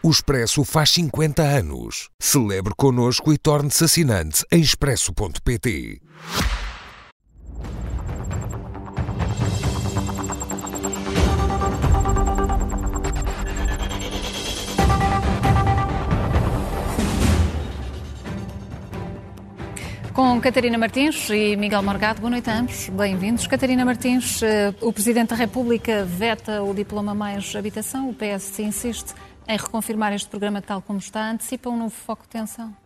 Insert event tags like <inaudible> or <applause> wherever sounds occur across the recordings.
O Expresso faz 50 anos. Celebre connosco e torne-se assinante em expresso.pt. Com Catarina Martins e Miguel Morgado, boa noite a ambos, bem-vindos. Catarina Martins, eh, o Presidente da República veta o diploma mais habitação, o PS insiste em reconfirmar este programa tal como está, antecipa um novo foco de tensão?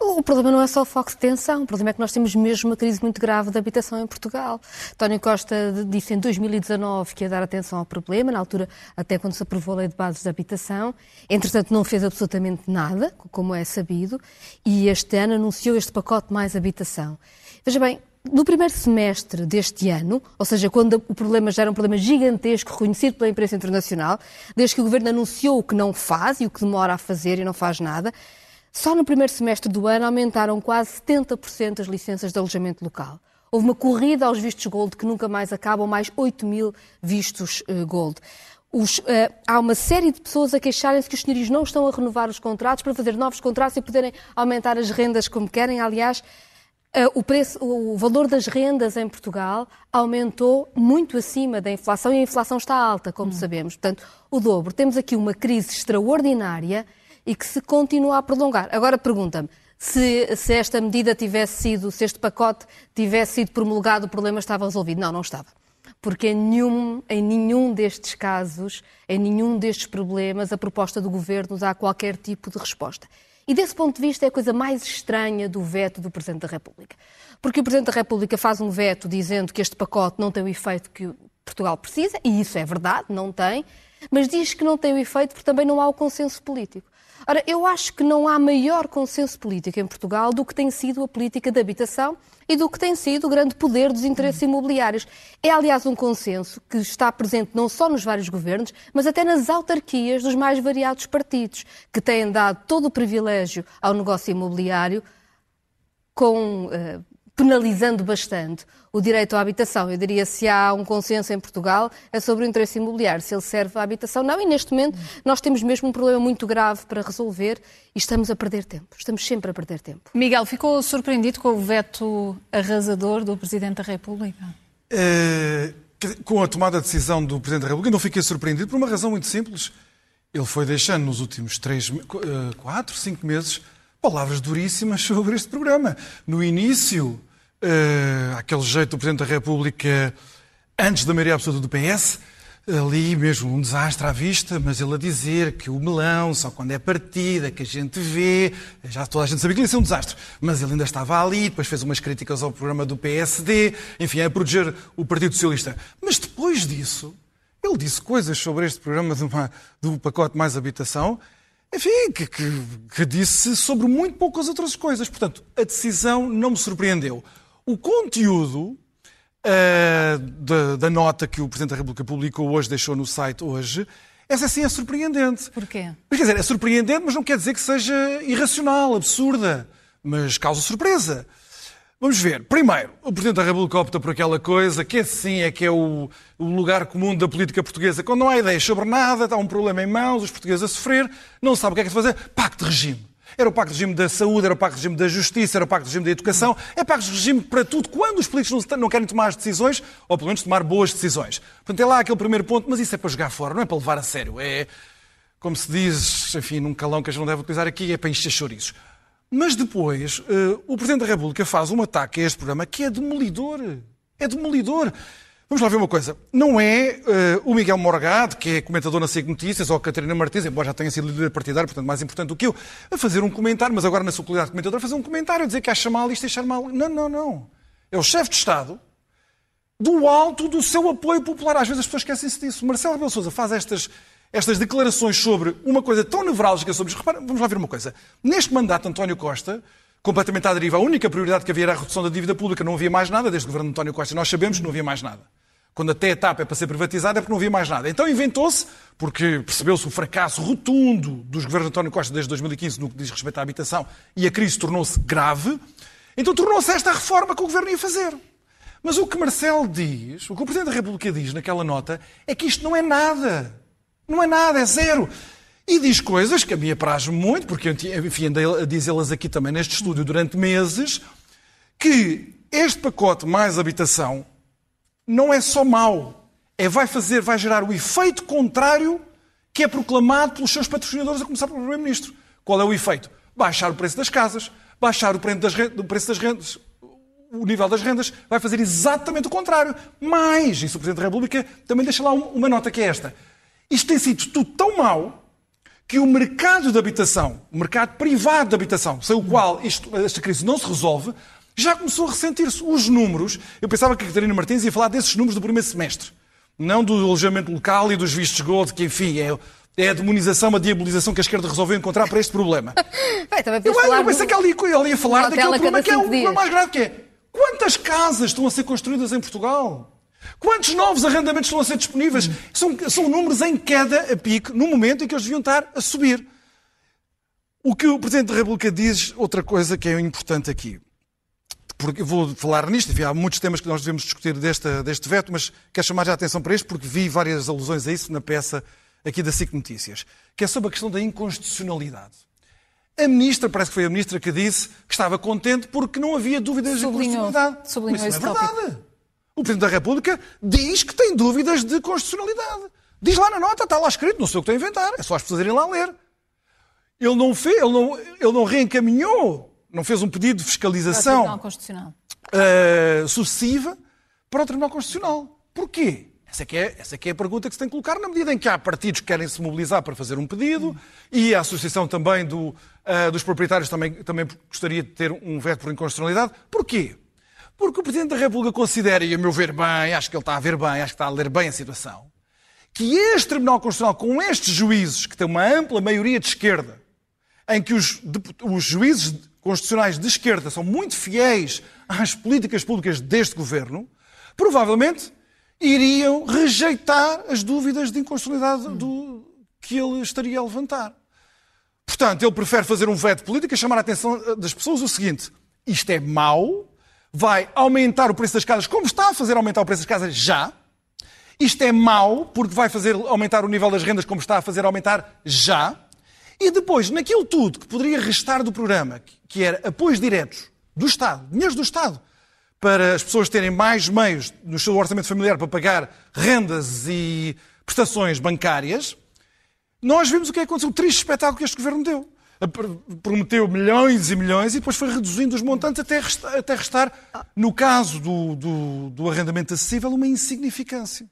O problema não é só o foco de tensão, o problema é que nós temos mesmo uma crise muito grave de habitação em Portugal. António Costa disse em 2019 que ia dar atenção ao problema, na altura até quando se aprovou a lei de bases de habitação. Entretanto, não fez absolutamente nada, como é sabido, e este ano anunciou este pacote mais habitação. Veja bem, no primeiro semestre deste ano, ou seja, quando o problema já era um problema gigantesco, reconhecido pela imprensa internacional, desde que o governo anunciou o que não faz e o que demora a fazer e não faz nada, só no primeiro semestre do ano aumentaram quase 70% as licenças de alojamento local. Houve uma corrida aos vistos gold que nunca mais acabam, mais 8 mil vistos uh, gold. Os, uh, há uma série de pessoas a queixarem-se que os senhorios não estão a renovar os contratos para fazer novos contratos e poderem aumentar as rendas como querem. Aliás, o, preço, o valor das rendas em Portugal aumentou muito acima da inflação e a inflação está alta, como hum. sabemos. Portanto, o dobro. Temos aqui uma crise extraordinária e que se continua a prolongar. Agora pergunta-me, se, se, esta medida tivesse sido, se este pacote tivesse sido promulgado, o problema estava resolvido. Não, não estava. Porque em nenhum, em nenhum destes casos, em nenhum destes problemas, a proposta do governo dá qualquer tipo de resposta. E desse ponto de vista é a coisa mais estranha do veto do Presidente da República. Porque o Presidente da República faz um veto dizendo que este pacote não tem o efeito que Portugal precisa, e isso é verdade, não tem, mas diz que não tem o efeito porque também não há o consenso político. Ora, eu acho que não há maior consenso político em Portugal do que tem sido a política de habitação e do que tem sido o grande poder dos interesses imobiliários. É, aliás, um consenso que está presente não só nos vários governos, mas até nas autarquias dos mais variados partidos, que têm dado todo o privilégio ao negócio imobiliário com uh, penalizando bastante o direito à habitação. Eu diria se há um consenso em Portugal é sobre o interesse imobiliário, se ele serve à habitação, não. E neste momento nós temos mesmo um problema muito grave para resolver e estamos a perder tempo. Estamos sempre a perder tempo. Miguel, ficou surpreendido com o veto arrasador do Presidente da República? É, com a tomada de decisão do Presidente da República, não fiquei surpreendido por uma razão muito simples. Ele foi deixando nos últimos três, eh, quatro, cinco meses palavras duríssimas <laughs> sobre este programa. No início, uh, aquele jeito do Presidente da República antes da maioria absoluta do PS, ali mesmo um desastre à vista, mas ele a dizer que o melão, só quando é partida, que a gente vê, já toda a gente sabia que ia ser um desastre, mas ele ainda estava ali, depois fez umas críticas ao programa do PSD, enfim, a proteger o Partido Socialista. Mas depois disso, ele disse coisas sobre este programa do, do pacote mais habitação, enfim, que, que, que disse sobre muito poucas outras coisas. Portanto, a decisão não me surpreendeu. O conteúdo uh, da, da, nota que o Presidente da República publicou hoje, deixou no site hoje, essa sim é surpreendente. Porquê? Quer dizer, é surpreendente, mas não quer dizer que seja irracional, absurda, mas causa surpresa. Vamos ver. Primeiro, o Presidente da República opta por aquela coisa que assim é que é o, o, lugar comum da política portuguesa. Quando não há ideias sobre nada, está um problema em mãos, os portugueses a sofrer, não sabem o que é que fazer, pacto de regime. Era o Pacto de Regime da Saúde, era o Pacto de Regime da Justiça, era o Pacto de Regime da Educação. É Pacto de Regime para tudo. Quando os políticos não, querem tomar as decisões, ou pelo menos tomar boas decisões. Portanto, é lá aquele primeiro ponto, mas isso é para jogar fora, não é para levar a sério. É, como se diz, enfim, num calão que a gente não deve utilizar aqui, é para encher chouriços. Mas depois, uh, o Presidente da República faz um ataque a este programa que é demolidor. É demolidor. Vamos lá ver uma coisa. Não é uh, o Miguel Morgado, que é comentador na SIC Notícias, ou a Catarina Martins, embora já tenha sido líder partidário, portanto mais importante do que eu, a fazer um comentário, mas agora na sua qualidade de comentador, a fazer um comentário, a dizer que acha mal isto e achar mal. Não, não, não. É o chefe de Estado do alto do seu apoio popular. Às vezes as pessoas esquecem-se disso. Marcelo Rebelo Sousa faz estas, estas declarações sobre uma coisa tão nevrálgica sobre... Repara, vamos lá ver uma coisa. Neste mandato, António Costa completamente à deriva. A única prioridade que havia era a redução da dívida pública. Não havia mais nada desde o governo de António Costa. Nós sabemos que não havia mais nada quando até a etapa é para ser privatizada, é porque não havia mais nada. Então inventou-se, porque percebeu-se o fracasso rotundo dos governos de António Costa desde 2015 no que diz respeito à habitação e a crise tornou-se grave, então tornou-se esta reforma que o governo ia fazer. Mas o que Marcelo diz, o que o Presidente da República diz naquela nota, é que isto não é nada. Não é nada, é zero. E diz coisas que a mim apraz muito, porque enfim, andei a dizê-las aqui também neste estúdio durante meses, que este pacote mais habitação não é só mau, é vai fazer, vai gerar o efeito contrário que é proclamado pelos seus patrocinadores, a começar pelo Primeiro-Ministro. Qual é o efeito? Baixar o preço das casas, baixar o preço das, rendas, o nível das rendas, vai fazer exatamente o contrário. Mas, isso o Presidente da República também deixa lá uma nota que é esta. Isto tem sido tudo tão mau que o mercado de habitação, o mercado privado de habitação, sem o qual isto, esta crise não se resolve, já começou a ressentir-se. Os números, eu pensava que a Catarina Martins ia falar desses números do primeiro semestre, não do alojamento local e dos vistos gold, que enfim é, é a demonização, a diabolização que a esquerda resolveu encontrar para este problema. <laughs> Bem, também eu, falar eu pensei do... que ela ia, ela ia falar daquele problema que é o problema mais grave, que é quantas casas estão a ser construídas em Portugal? Quantos novos arrendamentos estão a ser disponíveis? São, são números em queda a pico, no momento em que eles deviam estar a subir. O que o Presidente da República diz, outra coisa que é importante aqui porque vou falar nisto, enfim, há muitos temas que nós devemos discutir deste, deste veto, mas quero chamar já a atenção para este, porque vi várias alusões a isso na peça aqui da SIC Notícias, que é sobre a questão da inconstitucionalidade. A ministra, parece que foi a ministra que disse que estava contente porque não havia dúvidas sublinhou, de constitucionalidade. Sublinhou mas isso não é verdade. O Presidente da República diz que tem dúvidas de constitucionalidade. Diz lá na nota, está lá escrito, não sei o que estou a inventar, é só as pessoas irem lá ler. Ele não, fez, ele não, ele não reencaminhou não fez um pedido de fiscalização uh, sucessiva para o Tribunal Constitucional. Porquê? Essa é, que é, essa é que é a pergunta que se tem que colocar, na medida em que há partidos que querem se mobilizar para fazer um pedido e a Associação também do, uh, dos Proprietários também, também gostaria de ter um veto por inconstitucionalidade. Porquê? Porque o Presidente da República considera, e a meu ver bem, acho que ele está a ver bem, acho que está a ler bem a situação, que este Tribunal Constitucional, com estes juízes, que tem uma ampla maioria de esquerda, em que os, os juízes constitucionais de esquerda são muito fiéis às políticas públicas deste governo, provavelmente iriam rejeitar as dúvidas de inconstitucionalidade do, que ele estaria a levantar. Portanto, ele prefere fazer um veto político e chamar a atenção das pessoas o seguinte: isto é mau, vai aumentar o preço das casas, como está a fazer aumentar o preço das casas já. Isto é mau, porque vai fazer aumentar o nível das rendas, como está a fazer aumentar já. E depois, naquilo tudo que poderia restar do programa, que era apoios diretos do Estado, dinheiros do Estado, para as pessoas terem mais meios no seu orçamento familiar para pagar rendas e prestações bancárias, nós vimos o que aconteceu, o triste espetáculo que este governo deu. Prometeu milhões e milhões e depois foi reduzindo os montantes até restar, até restar no caso do, do, do arrendamento acessível, uma insignificância.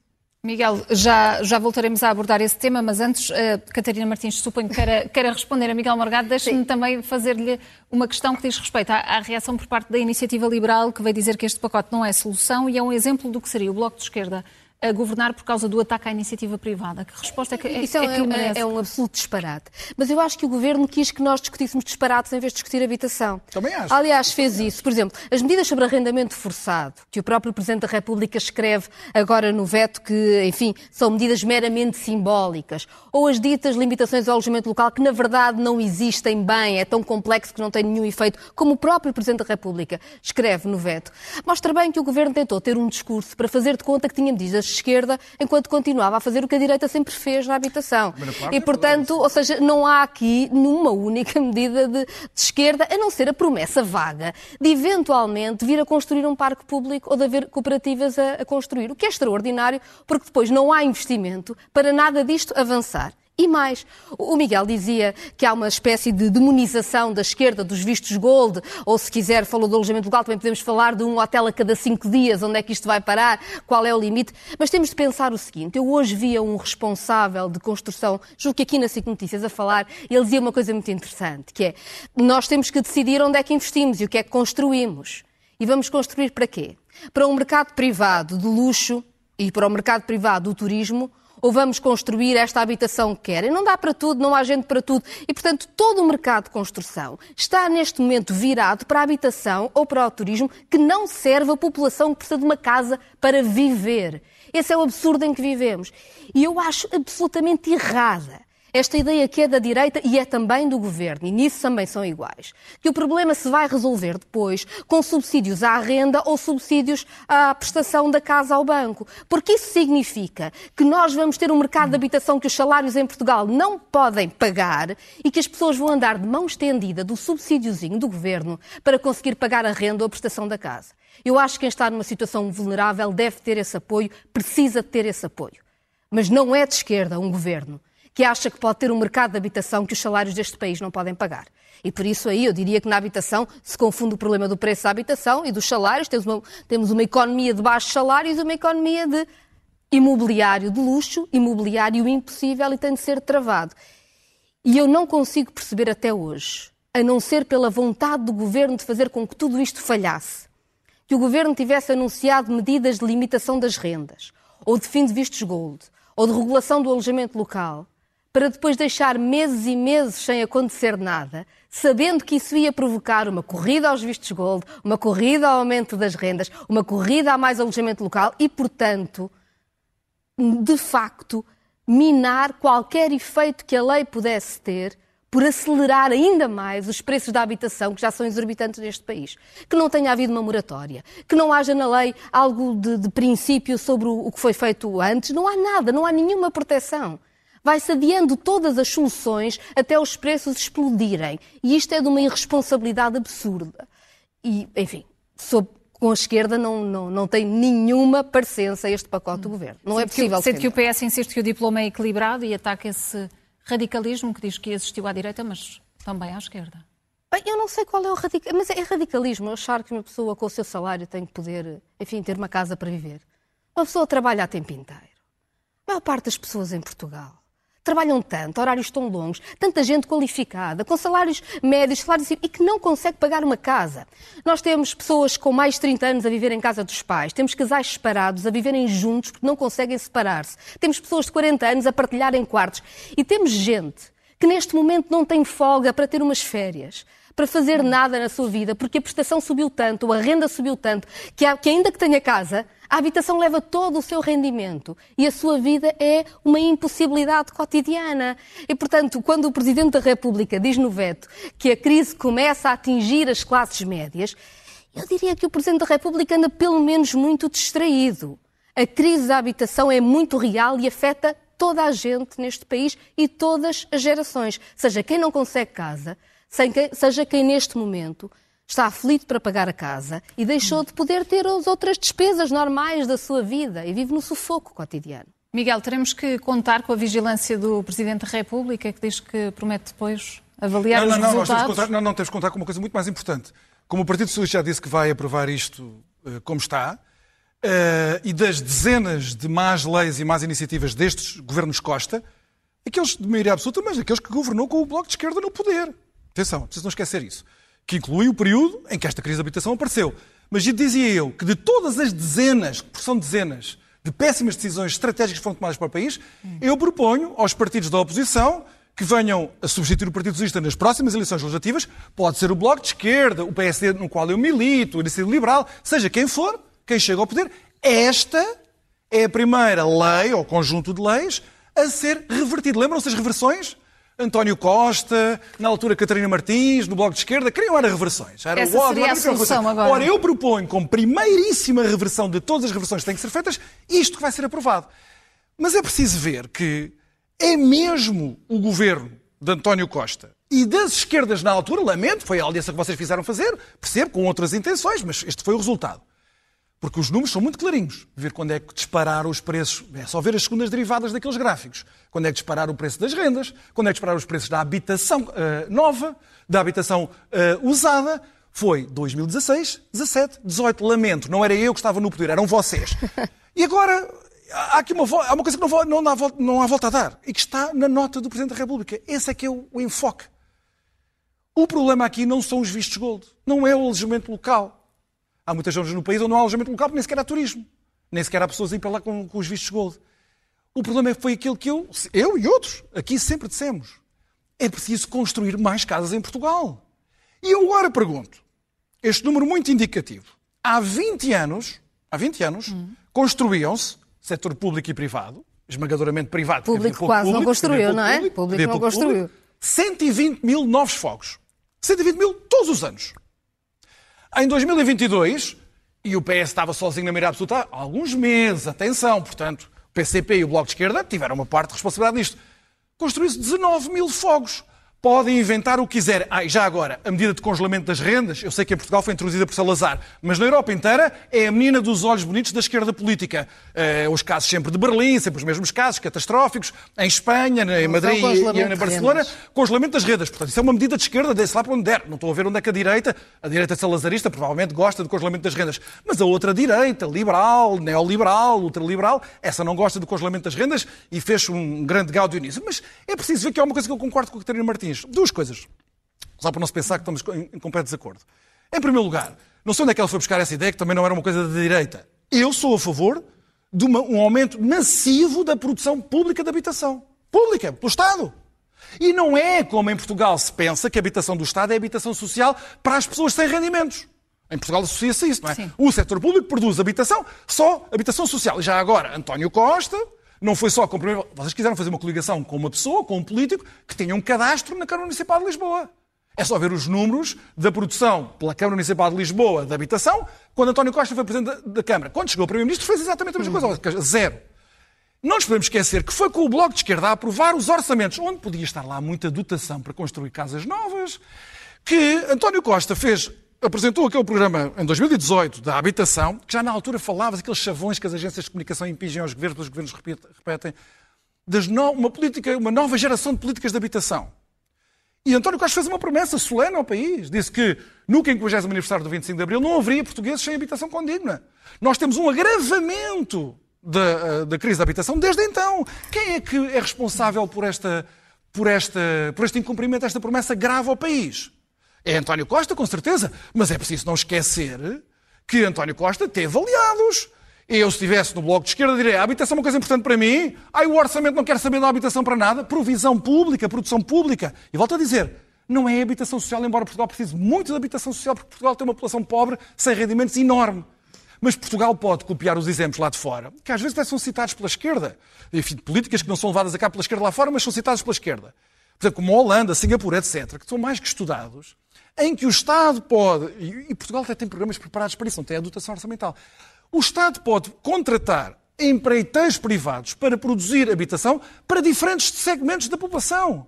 Miguel, já, já voltaremos a abordar esse tema, mas antes, uh, Catarina Martins, suponho que queira, <laughs> queira responder a Miguel Morgado. Deixe-me também fazer-lhe uma questão que diz respeito à, à, reação por parte da Iniciativa Liberal, que veio dizer que este pacote não é solução e é um exemplo do que seria o Bloco de Esquerda a governar por causa do ataque à iniciativa privada. Que resposta é que, é, Isso é, é, que é, é um absoluto disparate. Mas eu acho que o governo quis que nós discutíssemos disparates em vez de discutir habitação. Também acho. Aliás, fez isso. Por exemplo, as medidas sobre arrendamento forçado, que o próprio Presidente da República escreve agora no veto que, enfim, são medidas meramente simbólicas. Ou as ditas limitações ao alojamento local, que na verdade não existem bem, é tão complexo que não tem nenhum efeito, como o próprio Presidente da República escreve no veto. Mostra bem que o governo tentou ter um discurso para fazer de conta que tinha medidas esquerda, enquanto continuava a fazer o que a direita sempre fez na habitação. E, portanto, ou seja, não há aqui nenhuma única <laughs> medida de, de esquerda, a não ser a promessa vaga de eventualmente vir a construir um parque público ou de haver cooperativas a, a construir, o que é extraordinário, porque depois não há investimento para nada disto avançar. E mais, o Miguel dizia que há uma espécie de demonização da esquerda dos vistos gold, ou se quiser, falou do alojamento local, também podemos falar de um hotel a cada cinco dias, onde é que isto vai parar, qual é o limite. Mas temos de pensar o seguinte: eu hoje via um responsável de construção, julgo que aqui na SIC Notícias, a falar, ele dizia uma coisa muito interessante, que é nós temos que decidir onde é que investimos e o que é que construímos. E vamos construir para quê? Para um mercado privado de luxo e para o mercado privado do turismo ou vamos construir esta habitação que querem. Não dá para tudo, não há gente para tudo. E, portanto, todo o mercado de construção está neste momento virado para a habitação ou para o turismo que não serve a população que precisa de uma casa para viver. Esse é o absurdo em que vivemos. E eu acho absolutamente errada esta ideia que é da direita e é também do governo, e nisso também são iguais, que o problema se vai resolver depois com subsídios à renda ou subsídios à prestação da casa ao banco. Porque isso significa que nós vamos ter um mercado de habitação que os salários em Portugal não podem pagar e que as pessoas vão andar de mão estendida do subsídiozinho do governo para conseguir pagar a renda ou a prestação da casa. Eu acho que quem está numa situação vulnerável deve ter esse apoio, precisa ter esse apoio. Mas não é de esquerda um governo que acha que pode ter um mercado de habitação que os salários deste país não podem pagar. E por isso aí eu diria que na habitação se confunde o problema do preço da habitação e dos salários. Temos uma, temos uma economia de baixos salários e uma economia de imobiliário de luxo, imobiliário impossível e tem de ser travado. E eu não consigo perceber até hoje, a não ser pela vontade do governo de fazer com que tudo isto falhasse, que o governo tivesse anunciado medidas de limitação das rendas, ou de fim de vistos gold, ou de regulação do alojamento local, para depois deixar meses e meses sem acontecer nada, sabendo que isso ia provocar uma corrida aos vistos gold, uma corrida ao aumento das rendas, uma corrida a mais alojamento local e, portanto, de facto, minar qualquer efeito que a lei pudesse ter por acelerar ainda mais os preços da habitação, que já são exorbitantes neste país. Que não tenha havido uma moratória, que não haja na lei algo de, de princípio sobre o, o que foi feito antes. Não há nada, não há nenhuma proteção vai-se adiando todas as soluções até os preços explodirem. E isto é de uma irresponsabilidade absurda. E, enfim, sob, com a esquerda não, não, não tem nenhuma parecença este pacote do governo. Não é possível. Sendo que o PS insiste que o diploma é equilibrado e ataca esse radicalismo que diz que existiu à direita, mas também à esquerda. Bem, eu não sei qual é o radicalismo, mas é radicalismo achar que uma pessoa com o seu salário tem que poder, enfim, ter uma casa para viver. Uma pessoa trabalha a tempo inteiro. A maior parte das pessoas em Portugal trabalham tanto, horários tão longos, tanta gente qualificada, com salários médios, salários e que não consegue pagar uma casa. Nós temos pessoas com mais de 30 anos a viver em casa dos pais, temos casais separados a viverem juntos porque não conseguem separar-se, temos pessoas de 40 anos a partilharem quartos e temos gente que neste momento não tem folga para ter umas férias para fazer nada na sua vida, porque a prestação subiu tanto, a renda subiu tanto, que, há, que ainda que tenha casa, a habitação leva todo o seu rendimento e a sua vida é uma impossibilidade cotidiana. E, portanto, quando o Presidente da República diz no veto que a crise começa a atingir as classes médias, eu diria que o Presidente da República anda pelo menos muito distraído. A crise da habitação é muito real e afeta toda a gente neste país e todas as gerações. Seja quem não consegue casa, seja quem neste momento está aflito para pagar a casa e deixou de poder ter as outras despesas normais da sua vida e vive no sufoco cotidiano. Miguel, teremos que contar com a vigilância do Presidente da República, que diz que promete depois avaliar não, os não, resultados. Não, contar, não, não, temos que contar com uma coisa muito mais importante. Como o Partido Socialista já disse que vai aprovar isto uh, como está, uh, e das dezenas de más leis e más iniciativas destes governos Costa, aqueles de maioria absoluta, mas aqueles que governou com o Bloco de Esquerda no poder. Atenção, preciso não esquecer isso. Que inclui o período em que esta crise de habitação apareceu. Mas dizia eu que de todas as dezenas, que são dezenas, de péssimas decisões estratégicas que foram tomadas para o país, eu proponho aos partidos da oposição que venham a substituir o Partido Socialista nas próximas eleições legislativas. Pode ser o Bloco de Esquerda, o PSD no qual eu milito, o Iniciativa Liberal, seja quem for, quem chega ao poder. Esta é a primeira lei, ou conjunto de leis, a ser revertido. Lembram-se das reversões? António Costa, na altura Catarina Martins, no Bloco de Esquerda, queriam era reversões. Era Essa o seria a solução agora. Ora, eu proponho, como primeiríssima reversão de todas as reversões que têm que ser feitas, isto que vai ser aprovado. Mas é preciso ver que é mesmo o governo de António Costa e das esquerdas na altura, lamento, foi a aliança que vocês fizeram fazer, percebo, com outras intenções, mas este foi o resultado. Porque os números são muito clarinhos. Ver quando é que dispararam os preços. É só ver as segundas derivadas daqueles gráficos. Quando é que dispararam o preço das rendas, quando é que dispararam os preços da habitação uh, nova, da habitação uh, usada. Foi 2016, 17, 18. Lamento, não era eu que estava no poder, eram vocês. E agora há aqui uma, há uma coisa que não, não, há, não há volta a dar e que está na nota do Presidente da República. Esse é que é o, o enfoque. O problema aqui não são os vistos gold, não é o alojamento local. Há muitas zonas no país onde não há alojamento local, nem sequer há turismo. Nem sequer há pessoas a ir para lá com, com os vistos gold. O problema foi aquilo que eu, eu e outros aqui sempre dissemos. É preciso construir mais casas em Portugal. E eu agora pergunto, este número muito indicativo. Há 20 anos, há 20 anos, construíam-se, setor público e privado, esmagadoramente privado. Público quase não público, construiu, havia pouco não é? Público, Público não construiu. público. 120 mil novos fogos. 120 mil todos os anos. Em 2022, e o PS estava sozinho na maioria absoluta há alguns meses, atenção, portanto, o PCP e o Bloco de Esquerda tiveram uma parte de responsabilidade nisto. Construiu-se 19 mil fogos. Podem inventar o que quiserem. Ah, e já agora, a medida de congelamento das rendas, eu sei que em Portugal foi introduzida por Salazar, mas na Europa inteira é a menina dos olhos bonitos da esquerda política. Eh, os casos sempre de Berlim, sempre os mesmos casos, catastróficos, em Espanha, em Madrid e- em de Barcelona, congelamento das rendas. Portanto, isso é uma medida de esquerda, desse lá para onde der. Não estou a ver onde é que a direita, a direita salazarista, provavelmente gosta do congelamento das rendas. Mas a outra direita, liberal, neoliberal, ultraliberal, essa não gosta do congelamento das rendas e fez um grande gáudio nisso. Mas é preciso ver que há uma coisa que eu concordo com a Catarina Martins. Duas coisas. Só para não se pensar que estamos em completo desacordo. Em primeiro lugar, não sei onde é que ela foi buscar essa ideia, que também não era uma coisa da direita. Eu sou a favor de uma- um aumento massivo da produção pública de habitação. Pública, pelo Estado. E não é como em Portugal se pensa que a habitação do Estado é habitação social para as pessoas sem rendimentos. Em Portugal associa-se a isso, não é? Sim. O setor público produz habitação, só habitação social. E já agora, António Costa não foi só comprometer. Vocês quiseram fazer uma coligação com uma pessoa, com um político, que tinha um cadastro na Câmara Municipal de Lisboa. É só ver os números da produção pela Câmara Municipal de Lisboa de habitação quando António Costa foi presidente da, Câmara. Quando chegou o Primeiro-Ministro fez exatamente a mesma coisa, zero. Não nos podemos esquecer que foi com o Bloco de Esquerda a aprovar os orçamentos, onde podia estar lá muita dotação para construir casas novas, que António Costa fez, apresentou aquele programa em 2018 da habitação, que já na altura falava aqueles chavões que as agências de comunicação impingem aos governos, os governos repetem, no- uma, política, uma nova geração de políticas de habitação. E António Costa fez uma promessa solene ao país. Disse que no 50 aniversário do 25 de Abril não haveria portugueses sem habitação condigna. Nós temos um agravamento da, eh, da crise da habitação desde então. Quem é que é responsável por, esta, por, esta, por este incumprimento desta promessa grave ao país? É António Costa, com certeza. Mas é preciso não esquecer que António Costa teve aliados. Eu, se estivesse no Bloco de Esquerda, diria a habitação é uma coisa importante para mim. Ai, o orçamento não quer saber da habitação para nada. Provisão pública, produção pública. E volto a dizer, não é habitação social, embora Portugal precise muito de habitação social, porque Portugal tem uma população pobre, sem rendimentos, enorme. Mas Portugal pode copiar os exemplos lá de fora, que às vezes até são citados pela esquerda. Enfim, políticas que não são levadas a cabo pela esquerda lá fora, mas são citadas pela esquerda. Por exemplo, como a Holanda, Singapura, etc., que são mais que estudados, em que o Estado pode, e Portugal até tem programas preparados para isso, não tem a dotação orçamental. O Estado pode contratar empreiteiros privados para produzir habitação para diferentes segmentos da população.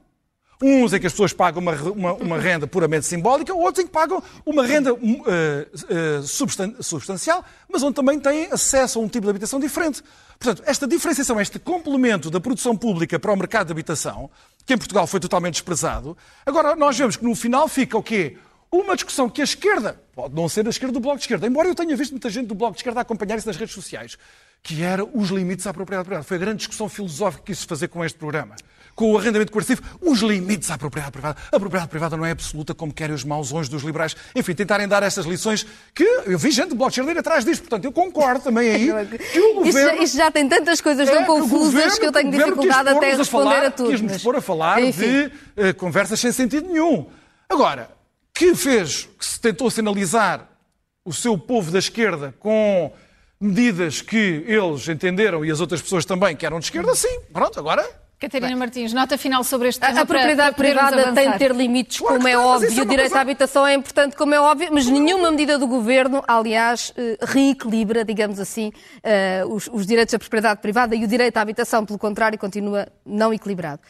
Uns em que as pessoas pagam uma, uma, uma renda puramente simbólica, outros em que pagam uma renda eh, eh, substan- substancial, mas onde também têm acesso a um tipo de habitação diferente. Portanto, esta diferenciação, este complemento da produção pública para o mercado de habitação, que em Portugal foi totalmente desprezado, agora nós vemos que no final fica o quê? Uma discussão que a esquerda, pode não ser a esquerda do Bloco de Esquerda, embora eu tenha visto muita gente do Bloco de Esquerda acompanhar isso nas redes sociais, que era os limites à propriedade privada. Foi a grande discussão filosófica que quis fazer com este programa. Com o arrendamento coercivo, os limites à propriedade privada. A propriedade privada não é absoluta como querem os maus onros dos liberais. Enfim, tentarem dar estas lições que eu vi gente de ir atrás disto. Portanto, eu concordo também aí <laughs> que o Isto, já- governo... isto já tem tantas coisas É, tão que o confusas governo- que eu tenho dificuldade até pôr-nos responder falar, a tudo. Quis-nos mas- pôr a falar Enfim. de eh, conversas sem sentido nenhum. Agora, que fez, que se tentou sinalizar o seu povo da esquerda com medidas que eles entenderam e as outras pessoas também que eram de esquerda, sim. Pronto, agora Catarina Martins, nota final sobre este A, tema a propriedade para, para podermos privada tem de ter limites, Claro como é mas óbvio. é O direito coisa- à habitação é importante, como é óbvio, mas nenhuma medida do governo, aliás, eh, reequilibra, digamos assim, eh, os, os direitos à propriedade privada e o direito à habitação, pelo contrário, continua não equilibrado.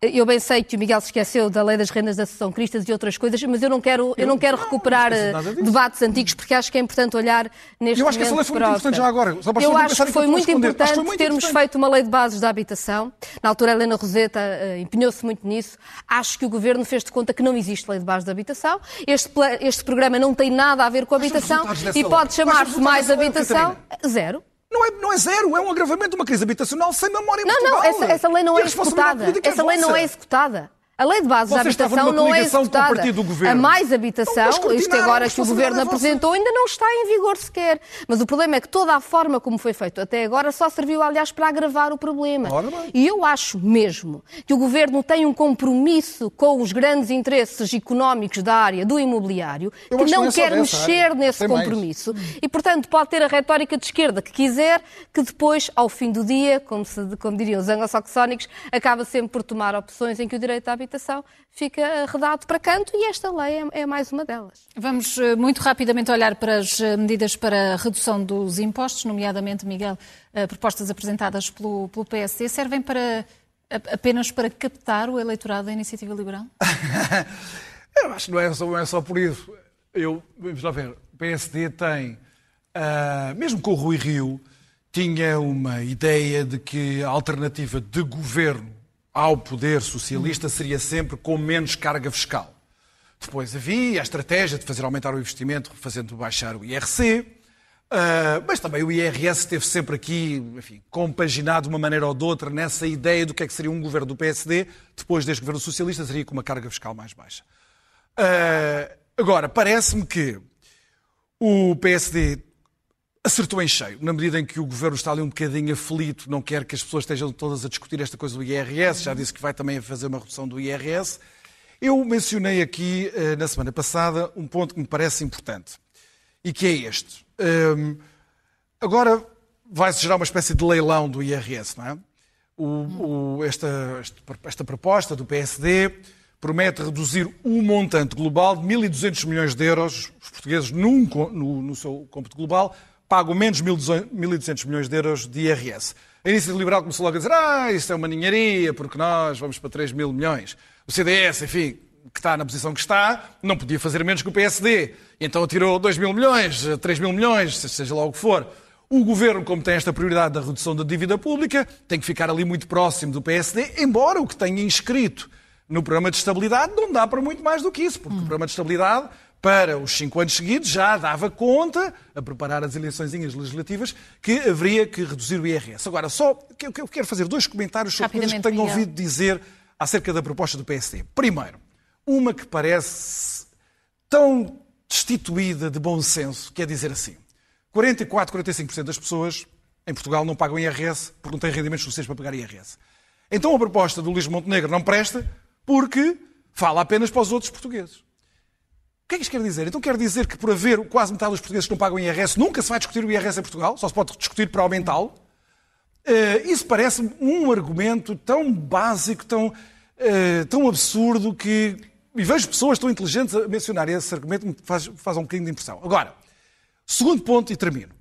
Eu bem sei que o Miguel se esqueceu da lei das rendas da Associação Cristas e outras coisas, mas eu não quero, eu não quero não, recuperar não eh, disso. debates antigos porque acho que é importante olhar neste Eu acho que essa lei foi muito importante já agora, Eu não acho que eu foi muito foi importante muito termos importante. feito uma lei de bases da habitação. Na altura, a Helena Roseta eh, empenhou-se muito nisso. Acho que o governo fez de conta que não existe lei de bases da habitação. Este, este programa não tem nada a ver com a habitação e pode chamar-se mais habitação. Zero. Não é, não é zero, é um agravamento de uma crise habitacional sem memória em Não, Portugal. não, essa, essa lei não é executada. é Essa lei não é executada. A lei de bases da habitação não é executada. A mais Então, habitação, mas isto agora que o governo apresentou, ainda não está em vigor sequer. Mas o problema é que toda a forma como foi feito até agora só serviu, aliás, para agravar o problema. E eu acho mesmo que o governo tem um compromisso com os grandes interesses económicos da área do imobiliário, Eu que que não não é quer mexer área. nesse Tem mais. compromisso. E, portanto, pode ter a retórica de esquerda que quiser, que depois, ao fim do dia, como, se, como diriam os anglo-saxónicos, acaba sempre por tomar opções em que o direito à habitação fica arredado para canto e esta lei é, é mais uma delas. Vamos eh, muito rapidamente olhar para as eh, medidas para a redução dos impostos, nomeadamente, Miguel, eh, propostas apresentadas pelo, pelo PSD, servem para a- apenas para captar o eleitorado da Iniciativa Liberal? <laughs> Eu acho que não é só, não é só por isso. Eu, vamos lá ver, o PSD tem, ah, mesmo com o Rui Rio, tinha uma ideia de que a alternativa de governo ao poder socialista seria sempre com menos carga fiscal. Depois havia a estratégia de fazer aumentar o investimento, fazendo baixar o IRC, ah, mas também o IRS esteve sempre aqui, enfim, compaginado de uma maneira ou de outra nessa ideia do que é que seria um governo do PSD, depois deste governo socialista, seria com uma carga fiscal mais baixa. Ah, agora, parece-me que o PSD acertou em cheio, na medida em que o governo está ali um bocadinho aflito, não quer que as pessoas estejam todas a discutir esta coisa do IRS, já disse que vai também fazer uma redução do IRS. Eu mencionei aqui, eh, na semana passada, um ponto que me parece importante, e que é este. Hum, agora vai-se gerar uma espécie de leilão do IRS, não é? O- o- esta, esta- proposta do PSD promete reduzir o montante global de 1.200 milhões de euros. Os portugueses, num no, no seu cômputo global, pagam menos 1.200 milhões de euros de IRS. A Iniciativa Liberal começou logo a dizer ah, isto é uma ninharia, porque nós vamos para 3 mil milhões. O CDS, enfim, que está na posição que está, não podia fazer menos que o PSD. Então tirou 2 mil milhões, 3 mil milhões, seja lá o que for. O governo, como tem esta prioridade da redução da dívida pública, tem que ficar ali muito próximo do PSD, embora o que tenha inscrito no programa de estabilidade não dá para muito mais do que isso, porque o programa de estabilidade, para os cinco anos seguidos, já dava conta, a preparar as eleições legislativas, que haveria que reduzir o IRS. Agora, só que eu quero fazer dois comentários sobre coisas que tenho Miguel. ouvido dizer acerca da proposta do PSD. Primeiro, uma que parece tão destituída de bom senso, que é dizer assim: 44, 45% das pessoas em Portugal não pagam IRS porque não têm rendimentos suficientes para pagar IRS. Então a proposta do Luís Montenegro não presta porque fala apenas para os outros portugueses. O que é que isto quer dizer? Então quer dizer que por haver quase metade dos portugueses que não pagam IRS, nunca se vai discutir o IRS em Portugal, só se pode discutir para aumentá-lo. Eh, isso parece-me um argumento tão básico, tão, eh, tão absurdo, que. E vejo pessoas tão inteligentes a mencionar esse argumento, me faz, faz um bocadinho de impressão. Agora, segundo ponto e termino.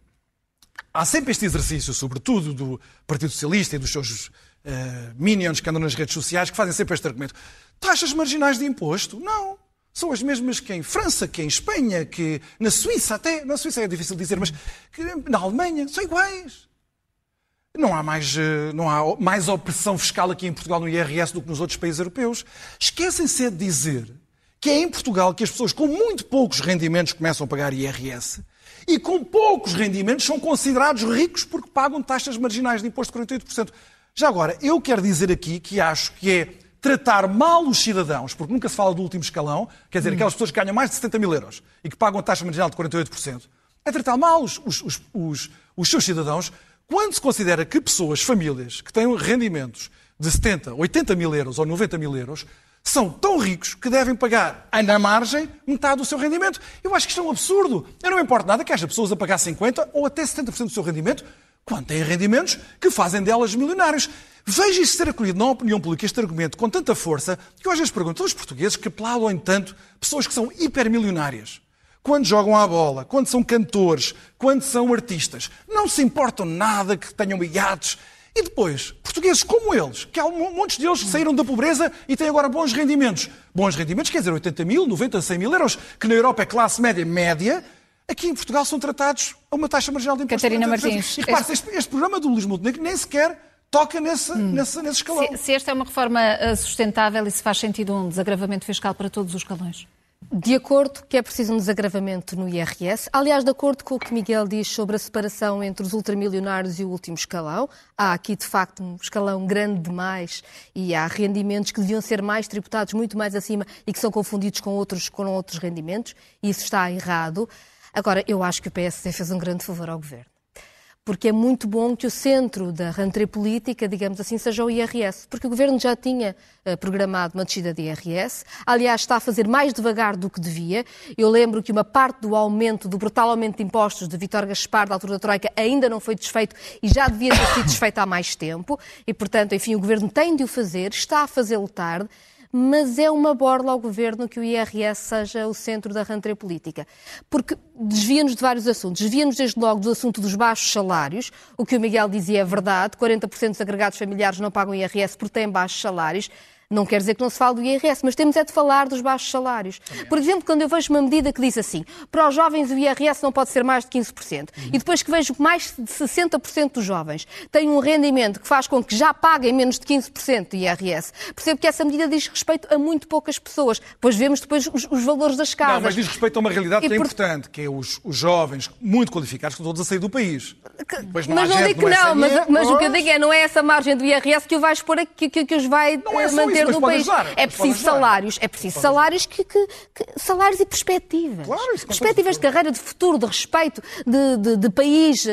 Há sempre este exercício, sobretudo do Partido Socialista e dos seus eh, minions que andam nas redes sociais, que fazem sempre este argumento. Taxas marginais de imposto? Não. São as mesmas que em França, que em Espanha, que na Suíça até. Na Suíça é difícil dizer, mas na Alemanha são iguais. Não há, mais, eh, não há mais opressão fiscal aqui em Portugal no IRS do que nos outros países europeus. Esquecem-se de dizer que é em Portugal que as pessoas com muito poucos rendimentos começam a pagar IRS e com poucos rendimentos são considerados ricos porque pagam taxas marginais de imposto de 48%. Já agora, eu quero dizer aqui que acho que é tratar mal os cidadãos, porque nunca se fala do último escalão, quer dizer, aquelas pessoas que ganham mais de 70 mil euros e que pagam a taxa marginal de 48%, é tratar mal os, os- os- os- os seus cidadãos quando se considera que pessoas, famílias, que têm rendimentos de 70, 80 mil euros ou 90 mil euros, são tão ricos que devem pagar, na margem, metade do seu rendimento. Eu acho que isto é um absurdo. Eu não me importo nada que haja pessoas a pagar 50% ou até 70% do seu rendimento, quando têm rendimentos que fazem delas milionários. Veja isso ser acolhido na opinião pública, este argumento, com tanta força, que eu às vezes pergunto aos portugueses que aplaudem tanto pessoas que são hipermilionárias quando jogam à bola, quando são cantores, quando são artistas, não se importam nada que tenham iates. E depois, portugueses como eles, que há um- montes deles que saíram da pobreza e têm agora bons rendimentos. Bons rendimentos, quer dizer, 80 mil, 90, 100 mil euros, que na Europa é classe média média, aqui em Portugal são tratados a uma taxa marginal de imposto. Catarina de 40%. Martins, E repare-se, este, este programa do Luís Montenegro nem sequer toca nesse, nesse, nesse escalão. Se, se esta é uma reforma eh, sustentável e se faz sentido um desagravamento fiscal para todos os escalões. De acordo que é preciso um desagravamento no IRS, aliás, de acordo com o que Miguel diz sobre a separação entre os ultramilionários e o último escalão, há aqui de facto um escalão grande demais e há rendimentos que deviam ser mais tributados muito mais acima e que são confundidos com outros, com outros rendimentos, e isso está errado. Agora, eu acho que o PSD fez um grande favor ao governo porque é muito bom que o centro da rentrée política, digamos assim, seja o IRS, porque o Governo já tinha uh, programado uma descida de IRS, aliás está a fazer mais devagar do que devia. Eu lembro que uma parte do aumento, do brutal aumento de impostos de Vitor Gaspar, da altura da Troika, ainda não foi desfeito e já devia ter sido desfeito há mais tempo, e portanto, enfim, o Governo tem de o fazer, está a fazê-lo tarde, mas é uma borla ao governo que o IRS seja o centro da rentrée política. Porque desvia-nos de vários assuntos. Desvia-nos desde logo do assunto dos baixos salários, o que o Miguel dizia é verdade, 40% dos agregados familiares não pagam IRS porque têm baixos salários. Não quer dizer que não se fale do IRS, mas temos é de falar dos baixos salários. Por exemplo, quando eu vejo uma medida que diz assim, para os jovens o IRS não pode ser mais de 15%, uhum. e depois que vejo que mais de 60% dos jovens têm um rendimento que faz com que já paguem menos de 15% de IRS, percebo que essa medida diz respeito a muito poucas pessoas. Depois vemos depois os, os valores das casas. Não, mas diz respeito a uma realidade e que é por... importante, que é os, os, jovens muito qualificados que estão todos a sair do país. Que... Não mas não digo que não, mas, mas o que eu digo é, não é essa margem do IRS que o vai expor, que, que, que os vai é manter ter no país. É preciso salários, é preciso salários que, que, que, salários e perspectivas. Claro, perspectivas de carreira, de futuro, de respeito, de, de, de país.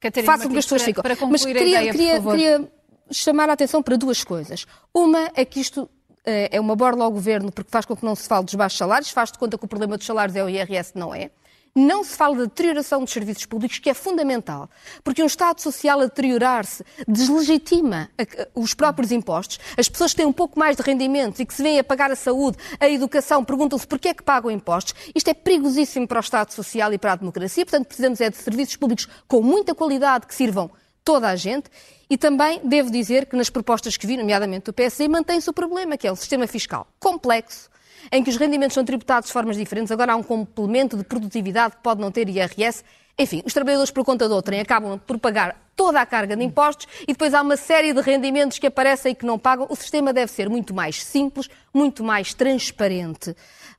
Catarina Façam com que as pessoas ficam. Mas queria, ideia, queria, queria chamar a atenção para duas coisas. Uma é que isto eh, é uma borla ao governo porque faz com que não se fale dos baixos salários, faz de conta que o problema dos salários é o IRS, não é não se fala da deterioração dos serviços públicos, que é fundamental, porque um Estado social a deteriorar-se deslegitima os próprios impostos. As pessoas que têm um pouco mais de rendimentos e que se vêm a pagar a saúde, a educação, perguntam-se porquê é que pagam impostos. Isto é perigosíssimo para o Estado social e para a democracia. Portanto, precisamos é de serviços públicos com muita qualidade que sirvam toda a gente. E também devo dizer que nas propostas que vi, nomeadamente do PSD, mantém-se o problema, que é o sistema fiscal complexo, em que os rendimentos são tributados de formas diferentes, agora há um complemento de produtividade que pode não ter IRS. Enfim, os trabalhadores por conta de outrem acabam por pagar toda a carga de impostos e depois há uma série de rendimentos que aparecem e que não pagam. O sistema deve ser muito mais simples, muito mais transparente,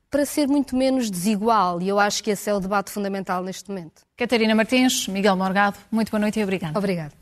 para ser muito menos desigual. E eu acho que esse é o debate fundamental neste momento. Catarina Martins, Miguel Morgado, muito boa noite e obrigada. Obrigada.